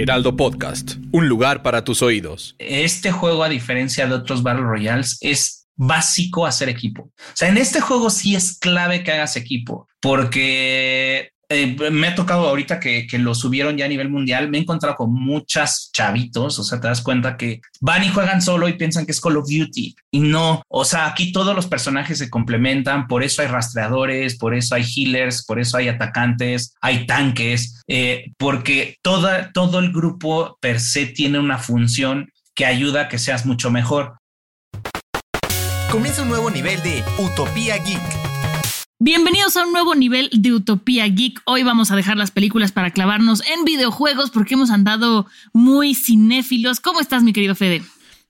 Heraldo Podcast, un lugar para tus oídos. Este juego, a diferencia de otros Battle Royales, es básico hacer equipo. O sea, en este juego sí es clave que hagas equipo, porque eh, me ha tocado ahorita que, que, lo subieron ya a nivel mundial, me he encontrado con muchas chavitos, o sea, te das cuenta que van y juegan solo y piensan que es Call of Duty y no, o sea, aquí todos los personajes se complementan, por eso hay rastreadores, por eso hay healers, por eso hay atacantes, hay tanques, eh, porque toda, todo el grupo per se tiene una función que ayuda a que seas mucho mejor. Comienza un nuevo nivel de Utopía Geek Bienvenidos a un nuevo nivel de Utopía Geek. Hoy vamos a dejar las películas para clavarnos en videojuegos porque hemos andado muy cinéfilos. ¿Cómo estás, mi querido Fede?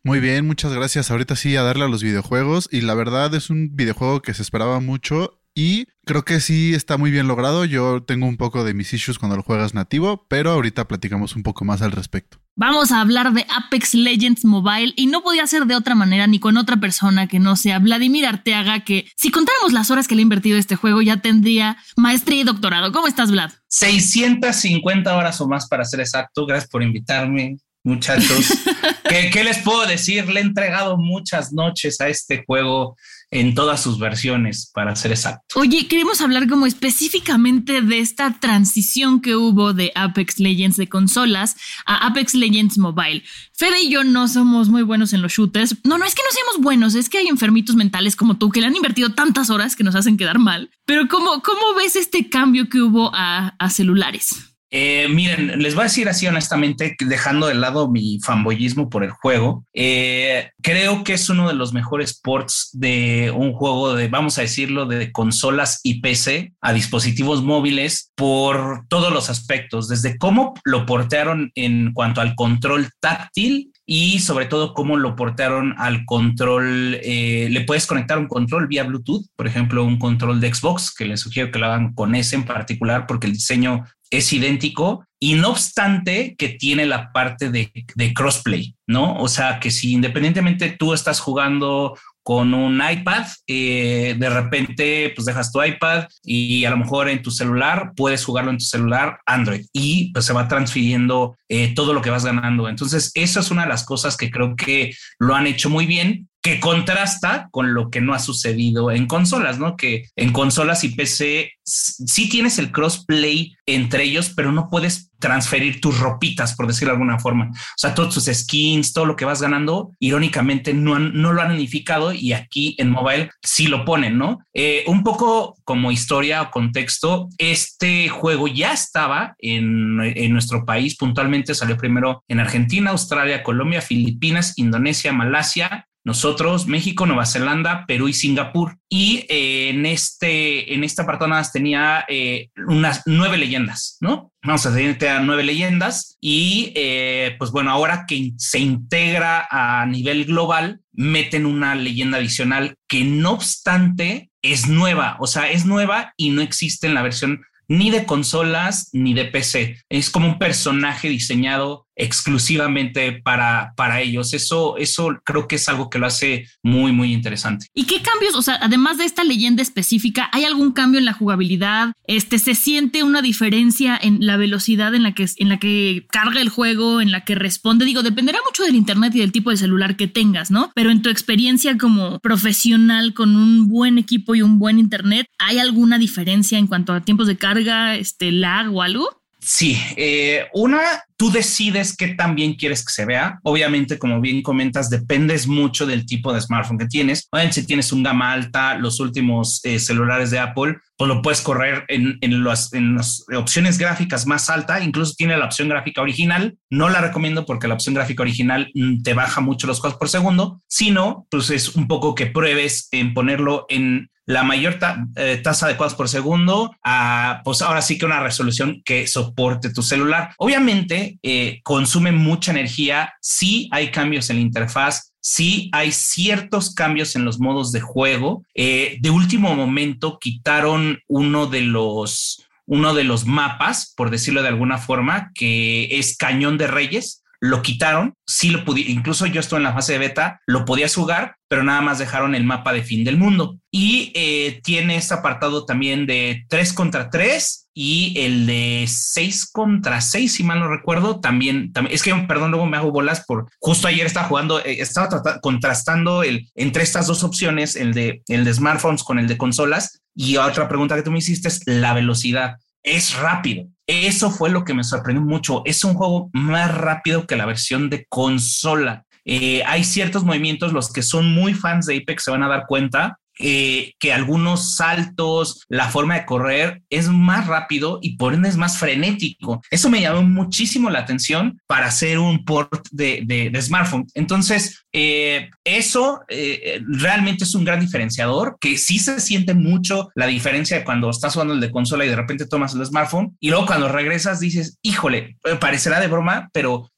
Muy bien, muchas gracias. Ahorita sí a darle a los videojuegos y la verdad es un videojuego que se esperaba mucho y creo que sí está muy bien logrado. Yo tengo un poco de mis issues cuando lo juegas nativo, pero ahorita platicamos un poco más al respecto. Vamos a hablar de Apex Legends Mobile y no podía ser de otra manera ni con otra persona que no sea Vladimir Arteaga, que si contáramos las horas que le ha invertido este juego ya tendría maestría y doctorado. ¿Cómo estás, Vlad? 650 horas o más para ser exacto. Gracias por invitarme, muchachos. ¿Qué, ¿Qué les puedo decir? Le he entregado muchas noches a este juego en todas sus versiones, para ser exacto. Oye, queremos hablar como específicamente de esta transición que hubo de Apex Legends de consolas a Apex Legends Mobile. Fede y yo no somos muy buenos en los shooters. No, no es que no seamos buenos, es que hay enfermitos mentales como tú que le han invertido tantas horas que nos hacen quedar mal. Pero ¿cómo, cómo ves este cambio que hubo a, a celulares? Eh, miren, les voy a decir así honestamente, dejando de lado mi fanboyismo por el juego, eh, creo que es uno de los mejores ports de un juego de, vamos a decirlo, de consolas y PC a dispositivos móviles por todos los aspectos, desde cómo lo portearon en cuanto al control táctil y sobre todo cómo lo portaron al control. Eh, le puedes conectar un control vía Bluetooth, por ejemplo, un control de Xbox, que les sugiero que lo hagan con ese en particular porque el diseño es idéntico y no obstante que tiene la parte de, de, crossplay, ¿no? O sea, que si independientemente tú estás jugando con un iPad, eh, de repente pues dejas tu iPad y a lo mejor en tu celular puedes jugarlo en tu celular Android y pues se va transfiriendo eh, todo lo que vas ganando. Entonces, eso es una de las cosas que creo que lo han hecho muy bien que contrasta con lo que no ha sucedido en consolas, ¿no? Que en consolas y PC sí tienes el crossplay entre ellos, pero no puedes transferir tus ropitas, por decirlo de alguna forma. O sea, todos tus skins, todo lo que vas ganando, irónicamente no, no lo han unificado y aquí en mobile sí lo ponen, ¿no? Eh, un poco como historia o contexto, este juego ya estaba en, en nuestro país, puntualmente salió primero en Argentina, Australia, Colombia, Filipinas, Indonesia, Malasia, nosotros, México, Nueva Zelanda, Perú y Singapur. Y eh, en, este, en esta apartado tenía eh, unas nueve leyendas, ¿no? Vamos a tener nueve leyendas y eh, pues bueno, ahora que se integra a nivel global, meten una leyenda adicional que no obstante es nueva, o sea, es nueva y no existe en la versión ni de consolas ni de PC. Es como un personaje diseñado exclusivamente para, para ellos. Eso, eso creo que es algo que lo hace muy, muy interesante. ¿Y qué cambios? O sea, además de esta leyenda específica, ¿hay algún cambio en la jugabilidad? Este, ¿Se siente una diferencia en la velocidad en la que, en la que carga el juego, en la que responde? Digo, dependerá mucho del internet y del tipo de celular que tengas, ¿no? Pero en tu experiencia como profesional con un buen equipo y un buen internet, ¿hay alguna diferencia en cuanto a tiempos de carga, este, lag o algo? Sí, eh, una, tú decides qué tan bien quieres que se vea. Obviamente, como bien comentas, dependes mucho del tipo de smartphone que tienes. Obviamente, si tienes un gama alta, los últimos eh, celulares de Apple, pues lo puedes correr en, en, las, en las opciones gráficas más alta, incluso tiene la opción gráfica original. No la recomiendo porque la opción gráfica original mm, te baja mucho los cuadros por segundo, sino pues es un poco que pruebes en ponerlo en la mayor eh, tasa de cuadros por segundo a, pues ahora sí que una resolución que soporte tu celular. Obviamente eh, consume mucha energía, sí hay cambios en la interfaz, sí hay ciertos cambios en los modos de juego. Eh, de último momento quitaron uno de los uno de los mapas, por decirlo de alguna forma, que es Cañón de Reyes lo quitaron, sí lo pude, incluso yo estuve en la fase de beta, lo podías jugar, pero nada más dejaron el mapa de fin del mundo. Y eh, tiene este apartado también de 3 contra 3 y el de 6 contra 6, si mal no recuerdo, también, también es que, perdón, luego me hago bolas por, justo ayer estaba jugando, eh, estaba contrastando el, entre estas dos opciones, el de, el de smartphones con el de consolas. Y otra pregunta que tú me hiciste es la velocidad es rápido. Eso fue lo que me sorprendió mucho. Es un juego más rápido que la versión de consola. Eh, hay ciertos movimientos, los que son muy fans de Apex se van a dar cuenta, eh, que algunos saltos, la forma de correr es más rápido y por ende es más frenético. Eso me llamó muchísimo la atención para hacer un port de, smartphone. Entonces, eh, eso eh, realmente es un gran diferenciador que sí se siente mucho la diferencia de cuando estás jugando el de consola y de repente tomas el smartphone y luego cuando regresas dices, híjole, parecerá de broma, pero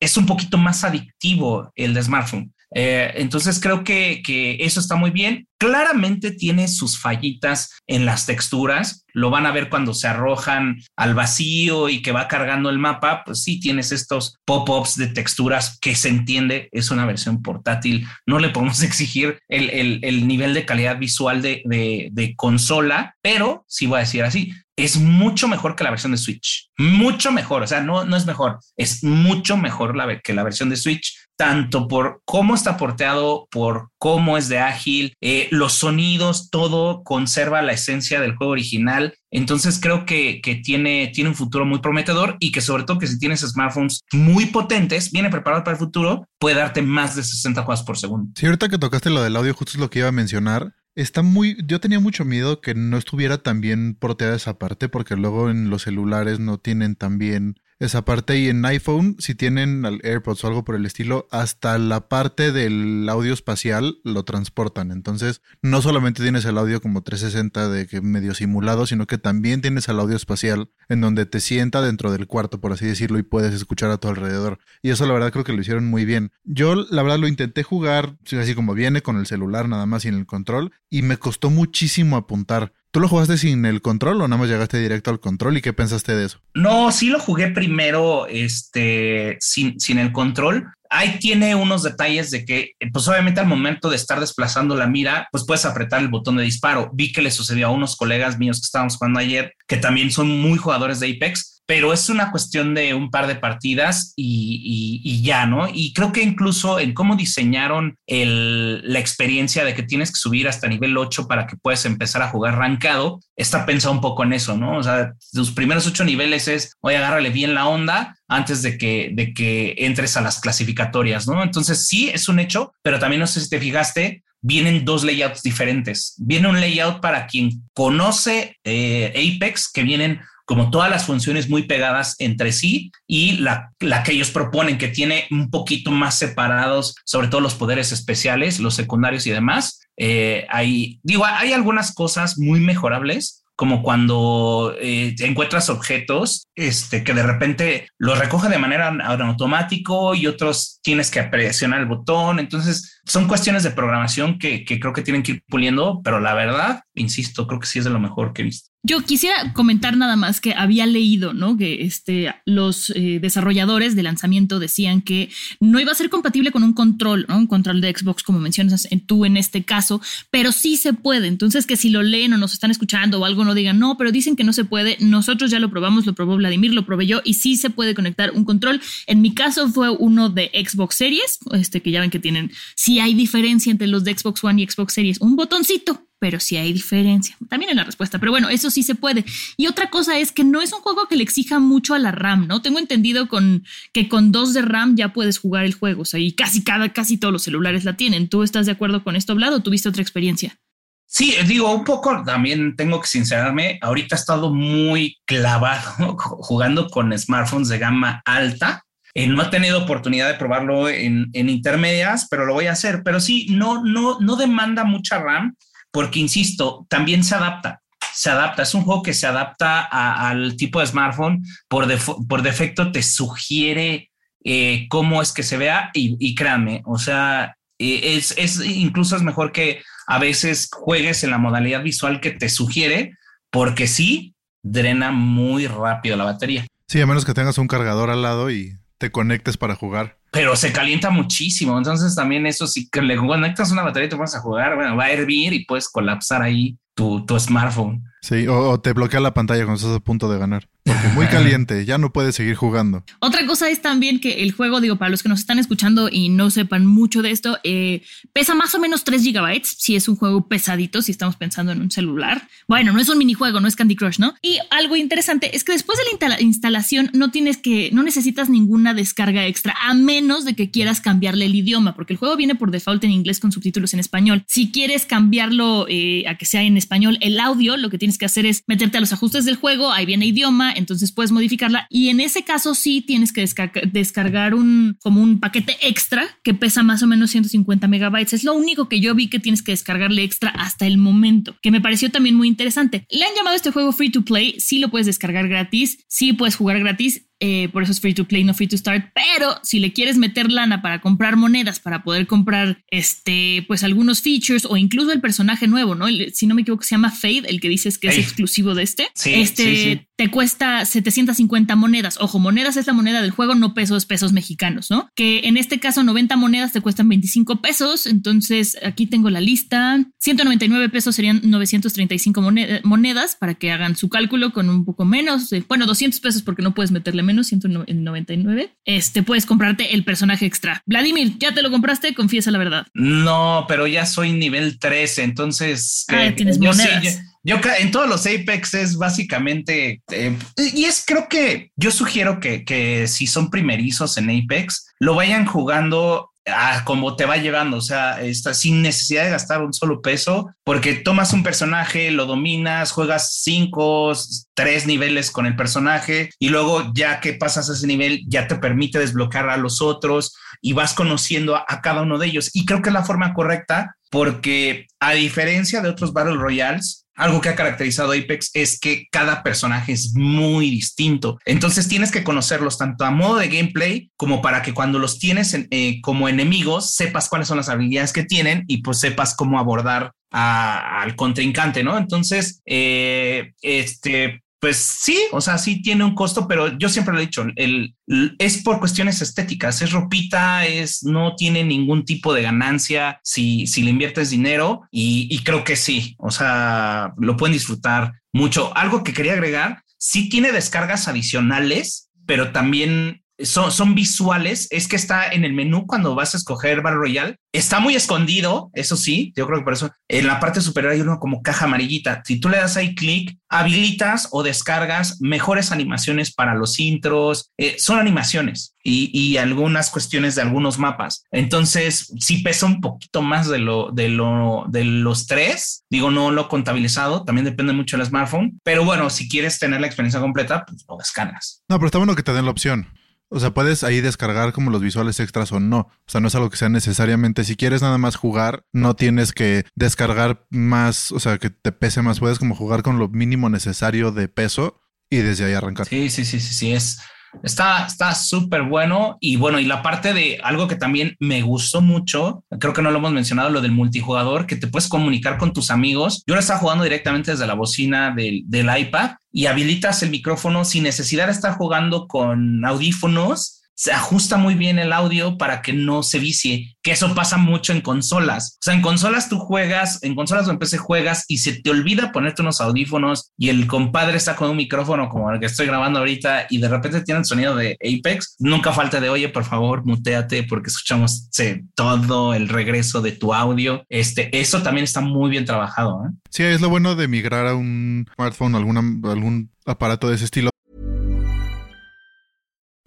es un poquito más adictivo el de smartphone. Eh, entonces creo que, que, eso está muy bien. Claramente tiene sus fallitas en las texturas. Lo van a ver cuando se arrojan al vacío y que va cargando el mapa. Pues sí, tienes estos pop-ups de texturas que se entiende. Es una versión portátil. No le podemos exigir el, el, el nivel de calidad visual de, de, de consola, pero sí voy a decir así es mucho mejor que la versión de Switch. Mucho mejor. O sea, no, no es mejor, es mucho mejor la, que la versión de Switch tanto por cómo está porteado, por cómo es de ágil, eh, los sonidos, todo conserva la esencia del juego original. Entonces creo que, que, tiene, tiene un futuro muy prometedor y que sobre todo que si tienes smartphones muy potentes, viene preparado para el futuro, puede darte más de 60 cuadros por segundo. Sí, ahorita que tocaste lo del audio, justo es lo que iba a mencionar. Está muy. Yo tenía mucho miedo que no estuviera tan bien porteada esa parte, porque luego en los celulares no tienen tan bien esa parte. Y en iPhone, si tienen AirPods o algo por el estilo, hasta la parte del audio espacial lo transportan. Entonces, no solamente tienes el audio como 360 de que medio simulado, sino que también tienes el audio espacial en donde te sienta dentro del cuarto, por así decirlo, y puedes escuchar a tu alrededor. Y eso la verdad creo que lo hicieron muy bien. Yo la verdad lo intenté jugar así como viene con el celular nada más sin el control y me costó muchísimo apuntar. ¿Tú lo jugaste sin el control o nada más llegaste directo al control y qué pensaste de eso? No, sí lo jugué primero este, sin, sin el control. Ahí tiene unos detalles de que, pues obviamente al momento de estar desplazando la mira, pues puedes apretar el botón de disparo. Vi que le sucedió a unos colegas míos que estábamos jugando ayer, que también son muy jugadores de Apex, pero es una cuestión de un par de partidas y, ya, ¿no? Y creo que incluso en cómo diseñaron la experiencia de que tienes que subir hasta nivel 8 para que puedas empezar a jugar rancado, está pensado un poco en eso, ¿no? O sea, los primeros ocho niveles es, oye, agárrale bien la onda antes de que, de que entres a las clasificatorias, ¿no? Entonces sí, es un hecho, pero también no sé si te fijaste, vienen dos layouts diferentes. Viene un layout para quien conoce eh, Apex, que vienen como todas las funciones muy pegadas entre sí y la, la, que ellos proponen que tiene un poquito más separados, sobre todo los poderes especiales, los secundarios y demás. Eh, hay, digo, hay algunas cosas muy mejorables, como cuando eh, encuentras objetos este, que de repente los recoge de manera automático y otros tienes que presionar el botón. Entonces, son cuestiones de programación que, que creo que tienen que ir puliendo, pero la verdad, insisto, creo que sí es de lo mejor que he visto. Yo quisiera comentar nada más que había leído, ¿no? Que este, los eh, desarrolladores de lanzamiento decían que no iba a ser compatible con un control, ¿no? Un control de Xbox, como mencionas tú en este caso, pero sí se puede. Entonces, que si lo leen o nos están escuchando o algo, no digan, no, pero dicen que no se puede. Nosotros ya lo probamos, lo probó Vladimir, lo probé yo y sí se puede conectar un control. En mi caso fue uno de Xbox Series, este que ya ven que tienen, sí hay diferencia entre los de Xbox One y Xbox Series, un botoncito pero sí hay diferencia. También en la respuesta, pero bueno, eso sí se puede. Y otra cosa es que no es un juego que le exija mucho a la RAM, ¿no? Tengo entendido con, que con dos de RAM ya puedes jugar el juego, o sea, y casi cada, casi todos los celulares la tienen. ¿Tú estás de acuerdo con esto, Vlad, o tuviste otra experiencia? Sí, digo, un poco también tengo que sincerarme, ahorita he estado muy clavado jugando con smartphones de gama alta. Eh, no he tenido oportunidad de probarlo en, en, intermedias, pero lo voy a hacer. Pero sí, no, no, no demanda mucha RAM, porque insisto, también se adapta. Se adapta, es un juego que se adapta al tipo de smartphone. Por, por defecto te sugiere eh, cómo es que se vea y, y créanme, o sea, eh, es, es, incluso es mejor que a veces juegues en la modalidad visual que te sugiere, porque sí, drena muy rápido la batería. Sí, a menos que tengas un cargador al lado y te conectes para jugar. Pero se calienta muchísimo, entonces también eso, si le conectas una batería y te vas a jugar, bueno, va a hervir y puedes colapsar ahí tu, tu smartphone. Sí, o, te bloquea la pantalla cuando estás a punto de ganar. Porque muy caliente, ya no puedes seguir jugando. Otra cosa es también que el juego, digo, para los que nos están escuchando y no sepan mucho de esto, eh, pesa más o menos 3 gigabytes. Si es un juego pesadito, si estamos pensando en un celular. Bueno, no es un minijuego, no es Candy Crush, ¿no? Y algo interesante es que después de la instalación no tienes que, no necesitas ninguna descarga extra, a menos de que quieras cambiarle el idioma, porque el juego viene por default en inglés con subtítulos en español. Si quieres cambiarlo eh, a que sea en español, el audio, lo que tienes que hacer es meterte a los ajustes del juego, ahí viene idioma, entonces puedes modificarla y en ese caso sí tienes que descargar un como un paquete extra que pesa más o menos 150 megabytes. Es lo único que yo vi que tienes que descargarle extra hasta el momento, que me pareció también muy interesante. Le han llamado este juego free to play, sí lo puedes descargar gratis, sí puedes jugar gratis eh, por eso es free to play, no free to start. Pero si le quieres meter lana para comprar monedas, para poder comprar este, pues algunos features o incluso el personaje nuevo, ¿no? si no me equivoco, se llama Fade, el que dices que es exclusivo de este. este te cuesta 750 monedas. Ojo, monedas es la moneda del juego, no pesos, pesos mexicanos, ¿no? Que en este caso 90 monedas te cuestan 25 pesos. Entonces aquí tengo la lista. 199 pesos serían 935 monedas para que hagan su cálculo con un poco menos. Bueno, 200 pesos porque no puedes meterle menos menos, 199, este, puedes comprarte el personaje extra. Vladimir, ¿ya te lo compraste? Confiesa la verdad. No, pero ya soy nivel 13, entonces... Ah, tienes monedas. yo, en todos los Apex es básicamente, eh, y es creo que yo sugiero que, que si son primerizos en Apex, lo vayan jugando a como te va llevando, o sea, está sin necesidad de gastar un solo peso, porque tomas un personaje, lo dominas, juegas cinco, tres niveles con el personaje y luego ya que pasas a ese nivel ya te permite desbloquear a los otros y vas conociendo a, cada uno de ellos. Y creo que es la forma correcta porque a diferencia de otros Battle Royales, algo que ha caracterizado Apex es que cada personaje es muy distinto. Entonces tienes que conocerlos tanto a modo de gameplay como para que cuando los tienes eh, como enemigos sepas cuáles son las habilidades que tienen y pues sepas cómo abordar al contrincante, ¿no? Entonces, eh, este, pues sí, o sea, sí tiene un costo, pero yo siempre lo he dicho, el, es por cuestiones estéticas, es ropita, es, no tiene ningún tipo de ganancia si, si le inviertes dinero y, creo que sí, o sea, lo pueden disfrutar mucho. Algo que quería agregar, sí tiene descargas adicionales, pero también son, visuales, es que está en el menú cuando vas a escoger Battle Royale. Está muy escondido, eso sí, yo creo que por eso en la parte superior hay uno como caja amarillita. Si tú le das ahí clic, habilitas o descargas mejores animaciones para los intros. Eh, son animaciones y, y, algunas cuestiones de algunos mapas. Entonces, sí pesa un poquito más de lo, de lo, de los tres. Digo, no lo contabilizado, también depende mucho del smartphone. Pero bueno, si quieres tener la experiencia completa, pues lo descargas. No, pero está bueno que te den la opción. O sea, puedes ahí descargar como los visuales extras o no. O sea, no es algo que sea necesariamente. Si quieres nada más jugar, no tienes que descargar más, o sea, que te pese más. Puedes como jugar con lo mínimo necesario de peso y desde ahí arrancar. Sí, sí, sí, sí, sí. Es, Está está súper bueno y bueno, y la parte de algo que también me gustó mucho, creo que no lo hemos mencionado, lo del multijugador, que te puedes comunicar con tus amigos. Yo lo estaba jugando directamente desde la bocina del, del iPad y habilitas el micrófono sin necesidad de estar jugando con audífonos se ajusta muy bien el audio para que no se vicie, que eso pasa mucho en consolas. O sea, en consolas tú juegas, en consolas o en PC juegas y se te olvida ponerte unos audífonos y el compadre está con un micrófono como el que estoy grabando ahorita y de repente tiene el sonido de Apex. Nunca falta de, oye, por favor, muteate porque escuchamos todo el regreso de tu audio. Este, eso también está muy bien trabajado. ¿eh? Sí, es lo bueno de migrar a un smartphone algún aparato de ese estilo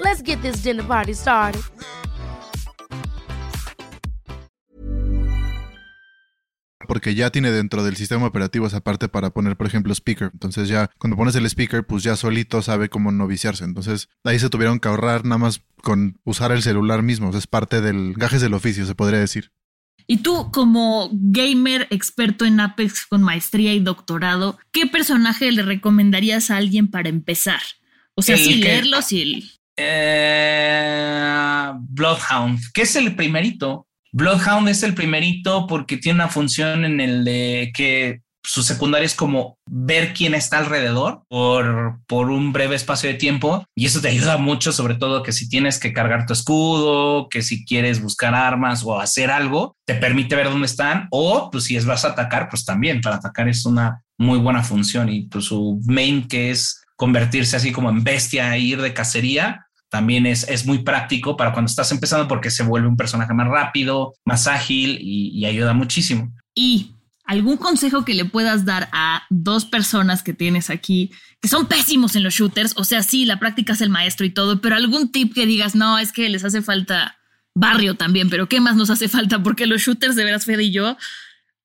Let's get this dinner party started. Porque ya tiene dentro del sistema operativo esa parte para poner, por ejemplo, speaker. Entonces ya cuando pones el speaker, pues ya solito sabe cómo no viciarse. Entonces ahí se tuvieron que ahorrar nada más con usar el celular mismo. O sea, es parte del gajes del oficio, se podría decir. Y tú, como gamer experto en Apex con maestría y doctorado, ¿qué personaje le recomendarías a alguien para empezar? O sea, El sí, que- leerlo, sí. Eh, Bloodhound, que es el primerito. Bloodhound es el primerito porque tiene una función en el de que su secundaria es como ver quién está alrededor por, por un breve espacio de tiempo. Y eso te ayuda mucho, sobre todo que si tienes que cargar tu escudo, que si quieres buscar armas o hacer algo, te permite ver dónde están. O pues si es vas a atacar, pues también. Para atacar es una muy buena función y pues su main que es convertirse así como en bestia e ir de cacería, también es, es muy práctico para cuando estás empezando porque se vuelve un personaje más rápido, más ágil y, y ayuda muchísimo. Y algún consejo que le puedas dar a dos personas que tienes aquí que son pésimos en los shooters. O sea, sí, la práctica es el maestro y todo, pero algún tip que digas, no, es que les hace falta barrio también, pero ¿qué más nos hace falta? Porque los shooters, de veras, Fede y yo,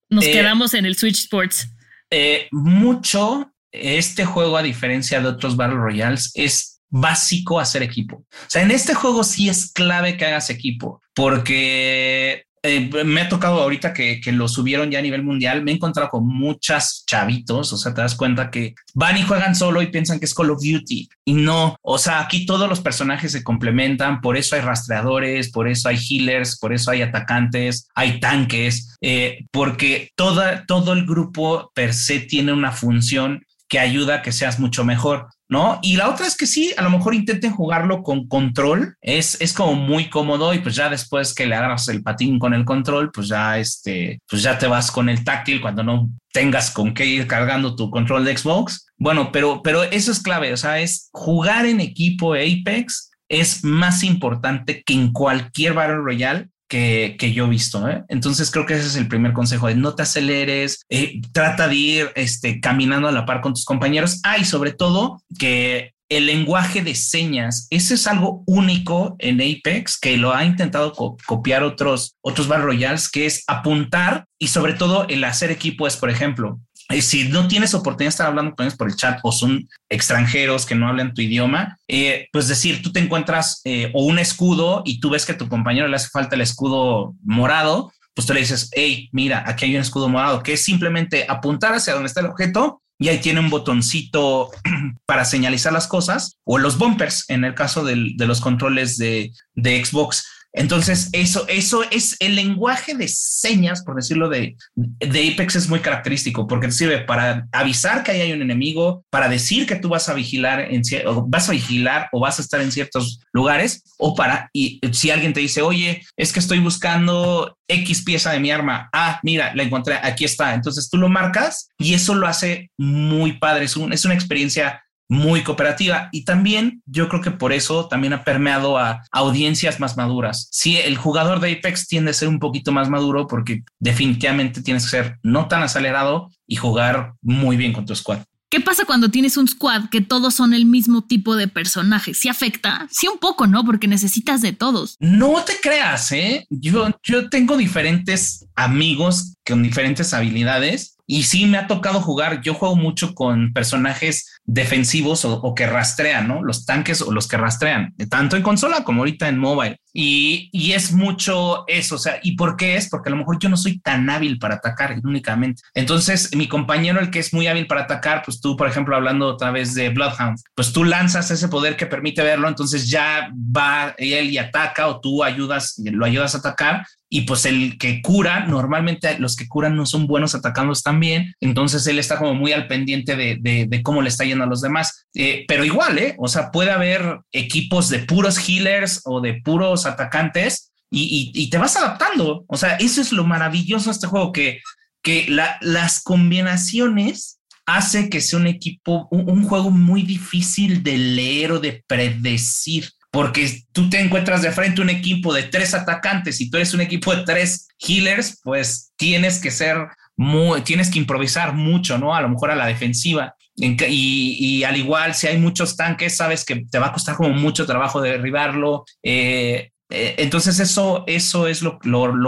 nos Eh, quedamos en el Switch Sports. Eh, mucho este juego, a diferencia de otros Battle Royales, es básico hacer equipo. O sea, en este juego sí es clave que hagas equipo, porque eh, me ha tocado ahorita que, que lo subieron ya a nivel mundial, me he encontrado con muchas chavitos, o sea, te das cuenta que van y juegan solo y piensan que es Call of Duty y no, o sea, aquí todos los personajes se complementan, por eso hay rastreadores, por eso hay healers, por eso hay atacantes, hay tanques, eh, porque toda, todo el grupo per se tiene una función que ayuda a que seas mucho mejor. ¿no? Y la otra es que sí, a lo mejor intenten jugarlo con control, es, es como muy cómodo y pues ya después que le agarras el patín con el control, pues ya este, pues ya te vas con el táctil cuando no tengas con qué ir cargando tu control de Xbox. Bueno, pero, pero eso es clave, o sea, es jugar en equipo Apex es más importante que en cualquier Battle Royale que, yo he visto. ¿eh? Entonces creo que ese es el primer consejo de no te aceleres, eh, trata de ir este, caminando a la par con tus compañeros. Ah, sobre todo que el lenguaje de señas, eso es algo único en Apex que lo ha intentado co copiar otros, otros Battle Royales, que es apuntar y sobre todo el hacer equipo es, por ejemplo, si no tienes oportunidad de estar hablando con ellos por el chat o son extranjeros que no hablan tu idioma, eh, pues decir, tú te encuentras eh, o un escudo y tú ves que a tu compañero le hace falta el escudo morado, pues tú le dices, hey, mira, aquí hay un escudo morado, que es simplemente apuntar hacia donde está el objeto y ahí tiene un botoncito para señalizar las cosas o los bumpers en el caso del, de los controles de, de Xbox. Entonces, eso, eso es el lenguaje de señas, por decirlo de, de Apex, es muy característico porque sirve para avisar que ahí hay un enemigo, para decir que tú vas a vigilar, en, o vas a vigilar o vas a estar en ciertos lugares, o para, y si alguien te dice, oye, es que estoy buscando X pieza de mi arma, ah, mira, la encontré, aquí está. Entonces tú lo marcas y eso lo hace muy padre, es, un, es una experiencia muy cooperativa y también yo creo que por eso también ha permeado a audiencias más maduras. Sí, el jugador de Apex tiende a ser un poquito más maduro porque definitivamente tienes que ser no tan acelerado y jugar muy bien con tu squad. ¿Qué pasa cuando tienes un squad que todos son el mismo tipo de personaje? ¿Sí afecta? Sí un poco, ¿no? Porque necesitas de todos. No te creas, ¿eh? Yo, yo tengo diferentes amigos con diferentes habilidades y sí me ha tocado jugar. Yo juego mucho con personajes defensivos o, que rastrean, ¿no? Los tanques o los que rastrean, tanto en consola como ahorita en mobile. Y, y, es mucho eso, o sea, ¿y por qué es? Porque a lo mejor yo no soy tan hábil para atacar únicamente. Entonces, mi compañero, el que es muy hábil para atacar, pues tú, por ejemplo, hablando otra vez de Bloodhound, pues tú lanzas ese poder que permite verlo, entonces ya va él y ataca o tú ayudas, lo ayudas a atacar y pues el que cura, normalmente los que curan no son buenos atacando también, entonces él está como muy al pendiente de, cómo le está yendo a los demás. Eh, pero igual, ¿eh? O sea, puede haber equipos de puros healers o de puros atacantes y, te vas adaptando. O sea, eso es lo maravilloso de este juego, que, que las combinaciones hace que sea un equipo, un juego muy difícil de leer o de predecir porque tú te encuentras de frente un equipo de tres atacantes y tú eres un equipo de tres healers, pues tienes que ser muy, tienes que improvisar mucho, ¿no? A lo mejor a la defensiva. Y, al igual, si hay muchos tanques, sabes que te va a costar como mucho trabajo derribarlo. Eh, eh, entonces eso, eso es lo,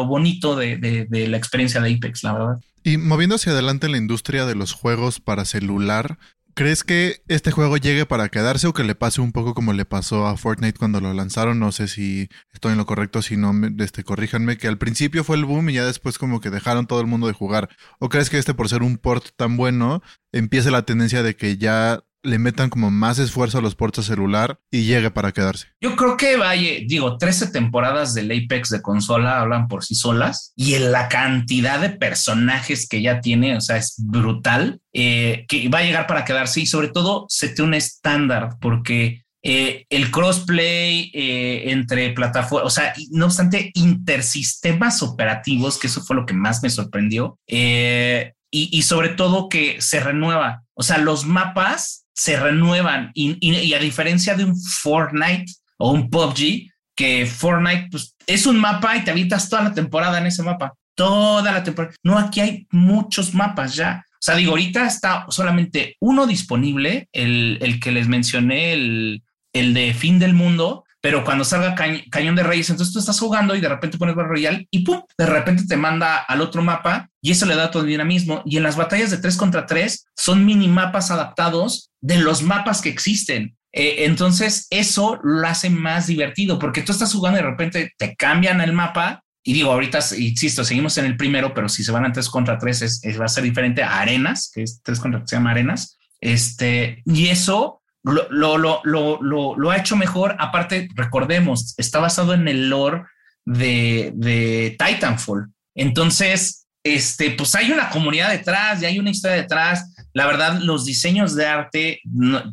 bonito de, de la experiencia de Apex, la verdad. Y moviendo hacia adelante en la industria de los juegos para celular, ¿Crees que este juego llegue para quedarse o que le pase un poco como le pasó a Fortnite cuando lo lanzaron? No sé si estoy en lo correcto, si no, este, corríjanme, que al principio fue el boom y ya después como que dejaron todo el mundo de jugar. ¿O crees que este por ser un port tan bueno empiece la tendencia de que ya le metan como más esfuerzo a los puertos celular y llegue para quedarse. Yo creo que vaya, digo, 13 temporadas del Apex de consola hablan por sí solas y en la cantidad de personajes que ya tiene, o sea, es brutal, eh, que va a llegar para quedarse y sobre todo se te un estándar porque eh, el crossplay eh, entre plataformas, o sea, no obstante, intersistemas operativos, que eso fue lo que más me sorprendió, y, y, sobre todo que se renueva. O sea, los mapas se renuevan y, a diferencia de un Fortnite o un PUBG, que Fortnite pues, es un mapa y te habitas toda la temporada en ese mapa, toda la temporada. No, aquí hay muchos mapas ya. O sea, digo, ahorita está solamente uno disponible, el, el que les mencioné, el, el de fin del mundo, pero cuando salga Cañón de Reyes, entonces tú estás jugando y de repente pones Battle Royale y pum, de repente te manda al otro mapa y eso le da todo el dinamismo. Y en las batallas de 3 contra 3 son mini mapas adaptados de los mapas que existen. Eh, entonces eso lo hace más divertido porque tú estás jugando y de repente te cambian el mapa y digo, ahorita, insisto, seguimos en el primero, pero si se van a 3 contra 3 es, va a ser diferente a Arenas, que es 3 contra se llama Arenas. Este, y eso lo, lo, lo, lo, ha hecho mejor. Aparte, recordemos, está basado en el lore de, de Titanfall. Entonces, este, pues hay una comunidad detrás y hay una historia detrás. La verdad, los diseños de arte,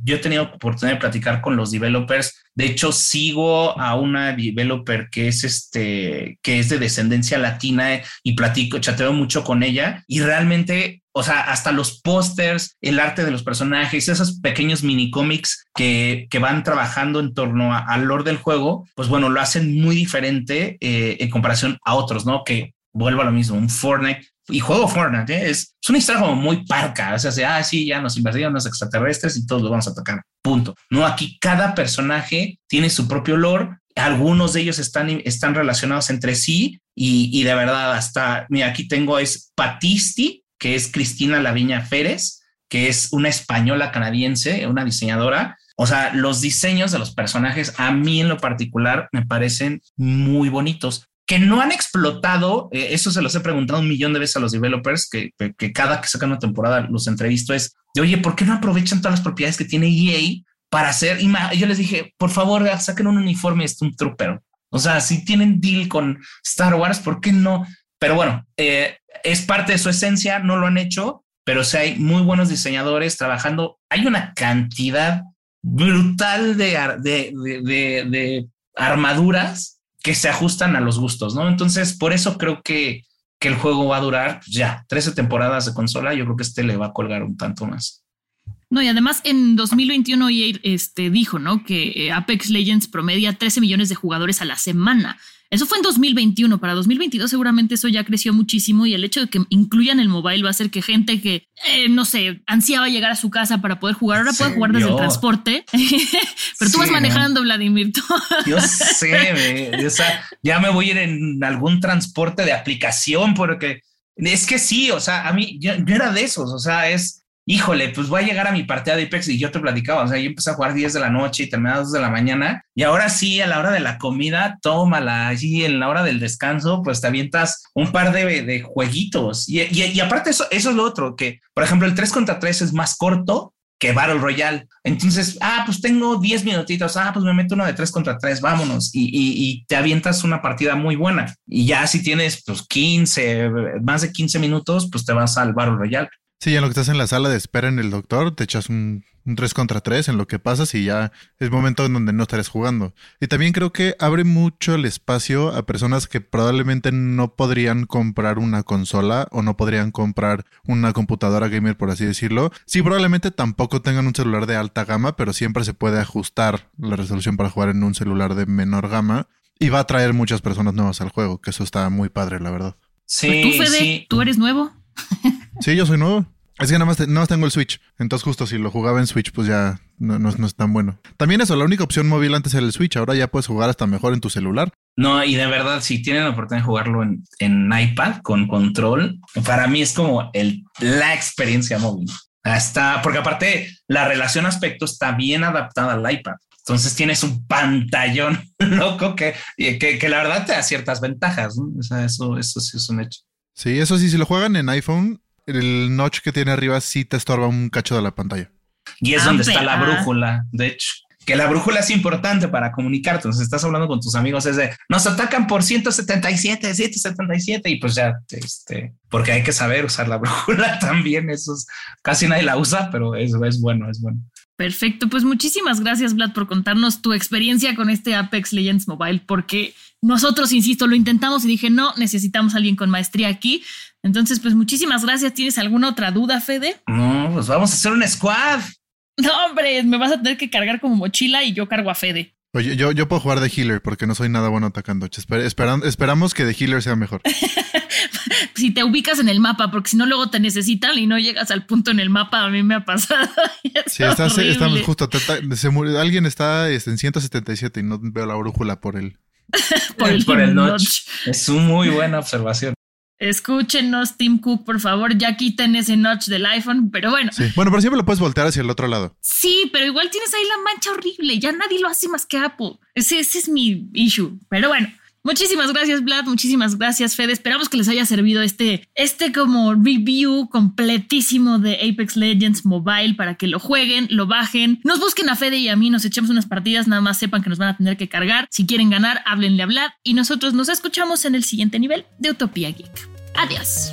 yo he tenido oportunidad de platicar con los developers. De hecho, sigo a una developer que es este, que es de descendencia latina y platico, chateo mucho con ella y realmente o sea, hasta los pósters, el arte de los personajes, esos pequeños mini cómics que, que, van trabajando en torno al lore del juego, pues bueno, lo hacen muy diferente eh, en comparación a otros, ¿no? Que vuelvo a lo mismo, un Fortnite y juego Fortnite, ¿eh? es, es, una historia como muy parca, o sea, ah, sí, ya nos invadieron los extraterrestres y todos lo vamos a atacar, punto. No, aquí cada personaje tiene su propio lore, algunos de ellos están, están relacionados entre sí y, y de verdad hasta, mira, aquí tengo es Patisti, que es Cristina Laviña Férez, que es una española canadiense, una diseñadora. O sea, los diseños de los personajes a mí en lo particular me parecen muy bonitos que no han explotado, eh, eso se los he preguntado un millón de veces a los developers, que, cada que sacan una temporada los entrevisto es, de, oye, ¿por qué no aprovechan todas las propiedades que tiene EA para hacer? Y yo les dije, por favor, saquen un uniforme un Trooper. O sea, si tienen deal con Star Wars, ¿por qué no? Pero bueno, eh, es parte de su esencia, no lo han hecho, pero sí hay muy buenos diseñadores trabajando. Hay una cantidad brutal de, de, armaduras que se ajustan a los gustos, ¿no? Entonces, por eso creo que, que el juego va a durar pues, ya 13 temporadas de consola. Yo creo que este le va a colgar un tanto más. No, y además en 2021 EA este, dijo, ¿no? Que eh, Apex Legends promedia 13 millones de jugadores a la semana. Eso fue en 2021. Para 2022 seguramente eso ya creció muchísimo y el hecho de que incluyan el mobile va a hacer que gente que, eh, no sé, ansiaba llegar a su casa para poder jugar, ahora puede jugar desde el transporte. Pero tú vas manejando, Vladimir. Yo sé, o sea, ya me voy a ir en algún transporte de aplicación porque es que sí, o sea, a mí yo, yo era de esos, o sea, es híjole, pues voy a llegar a mi partida de Apex y yo te platicaba, o sea, yo empecé a jugar 10 de la noche y terminé a 2 de la mañana y ahora sí, a la hora de la comida, tómala, allí en la hora del descanso, pues te avientas un par de, de jueguitos y, y, y aparte eso, eso es lo otro, que por ejemplo el 3 contra 3 es más corto, que Battle Royale. Entonces, ah, pues tengo 10 minutitos, ah, pues me meto uno de 3 contra 3, vámonos. Y, y, y, te avientas una partida muy buena. Y ya si tienes pues 15, más de 15 minutos, pues te vas al Battle Royale. Sí, en lo que estás en la sala de espera en el doctor, te echas un, un 3 contra 3 en lo que pasas y ya es momento en donde no estarás jugando. Y también creo que abre mucho el espacio a personas que probablemente no podrían comprar una consola o no podrían comprar una computadora gamer, por así decirlo. Sí, probablemente tampoco tengan un celular de alta gama, pero siempre se puede ajustar la resolución para jugar en un celular de menor gama. Y va a traer muchas personas nuevas al juego, que eso está muy padre, la verdad. Sí, ¿Tú, Fede, sí. ¿tú eres nuevo? Sí, yo soy nuevo. Es que nada más, te- nada más tengo el Switch. Entonces, justo si lo jugaba en Switch, pues ya no, no, no es tan bueno. También eso, la única opción móvil antes era el Switch. Ahora ya puedes jugar hasta mejor en tu celular. No, y de verdad, si tienen la oportunidad de jugarlo en, en iPad con control, para mí es como el, la experiencia móvil. Está, porque aparte la relación aspecto está bien adaptada al iPad. Entonces tienes un pantallón loco que, que, que la verdad te da ciertas ventajas. ¿no? O sea, eso, eso sí es un hecho. Sí, eso sí, si lo juegan en iPhone, el notch que tiene arriba sí te estorba un cacho de la pantalla. Y es Ah, donde está la brújula, de hecho. Que la brújula es importante para comunicarte. Entonces estás hablando con tus amigos, es de nos atacan por 177, 177, y pues ya, este, porque hay que saber usar la brújula también. Eso es, casi nadie la usa, pero eso es bueno, es bueno. Perfecto, pues muchísimas gracias Vlad por contarnos tu experiencia con este Apex Legends Mobile, porque nosotros, insisto, lo intentamos y dije, no, necesitamos a alguien con maestría aquí. Entonces, pues muchísimas gracias. ¿Tienes alguna otra duda, Fede? No, pues vamos a hacer un squad. No, hombre, me vas a tener que cargar como mochila y yo cargo a Fede. Oye, yo, yo puedo jugar de healer porque no soy nada bueno atacando. Esper- esperan- esperamos que de healer sea mejor. Si te ubicas en el mapa, porque si no, luego te necesitan y no llegas al punto en el mapa, a mí me ha pasado. es Sí, está, horrible. estamos justo. te- se murió- alguien está este, en 177 y no veo la brújula por él. por el, por el notch. notch. Es una muy buena observación. Escúchenos, Tim Cook, por favor, ya quiten ese notch del iPhone, pero bueno. Sí. Bueno, pero siempre lo puedes voltear hacia el otro lado. Sí, pero igual tienes ahí la mancha horrible. Ya nadie lo hace más que Apple. Ese, ese es mi issue. Pero bueno, muchísimas gracias, Vlad. Muchísimas gracias, Fede. Esperamos que les haya servido este, este como review completísimo de Apex Legends Mobile para que lo jueguen, lo bajen. Nos busquen a Fede y a mí, nos echemos unas partidas. Nada más sepan que nos van a tener que cargar. Si quieren ganar, háblenle a Vlad. Y nosotros nos escuchamos en el siguiente nivel de Utopía Geek. Adiós.